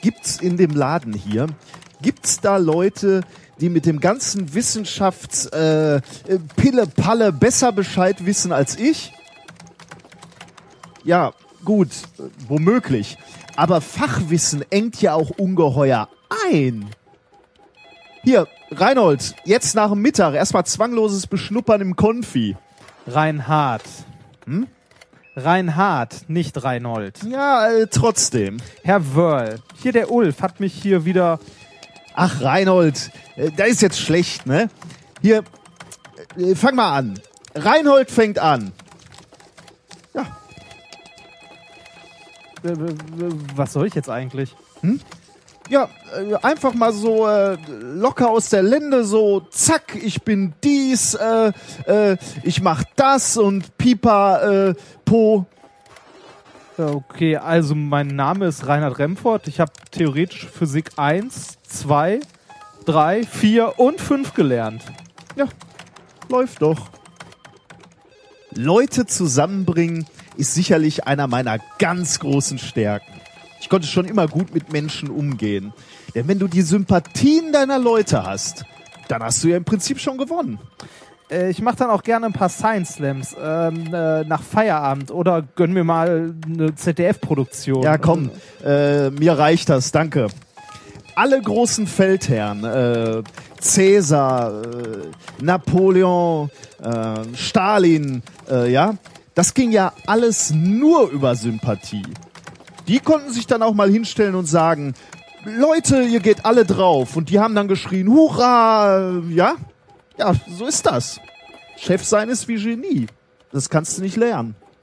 Gibt's in dem Laden hier, gibt's da Leute, die mit dem ganzen Wissenschafts äh, äh, Palle besser Bescheid wissen als ich? Ja, gut, womöglich. Aber Fachwissen engt ja auch ungeheuer ein. Hier, Reinhold, jetzt nach dem Mittag erstmal zwangloses Beschnuppern im Konfi. Reinhard. Hm? Reinhard, nicht Reinhold. Ja, äh, trotzdem. Herr Wörl, hier der Ulf hat mich hier wieder. Ach, Reinhold, äh, da ist jetzt schlecht, ne? Hier, äh, fang mal an. Reinhold fängt an. Was soll ich jetzt eigentlich? Ja, äh, einfach mal so äh, locker aus der Linde, so zack, ich bin dies, äh, äh, ich mach das und Pipa, äh, Po. Okay, also mein Name ist Reinhard Remford. Ich habe theoretisch Physik 1, 2, 3, 4 und 5 gelernt. Ja, läuft doch. Leute zusammenbringen ist sicherlich einer meiner ganz großen Stärken. Ich konnte schon immer gut mit Menschen umgehen. Denn wenn du die Sympathien deiner Leute hast, dann hast du ja im Prinzip schon gewonnen. Äh, ich mache dann auch gerne ein paar Science Slams ähm, äh, nach Feierabend oder gönn mir mal eine ZDF-Produktion. Ja, komm, äh, mir reicht das, danke. Alle großen Feldherren, äh, Cäsar, äh, Napoleon, äh, Stalin, äh, ja, das ging ja alles nur über Sympathie. Die konnten sich dann auch mal hinstellen und sagen, Leute, ihr geht alle drauf. Und die haben dann geschrien, Hurra, ja? Ja, so ist das. Chef sein ist wie Genie. Das kannst du nicht lernen.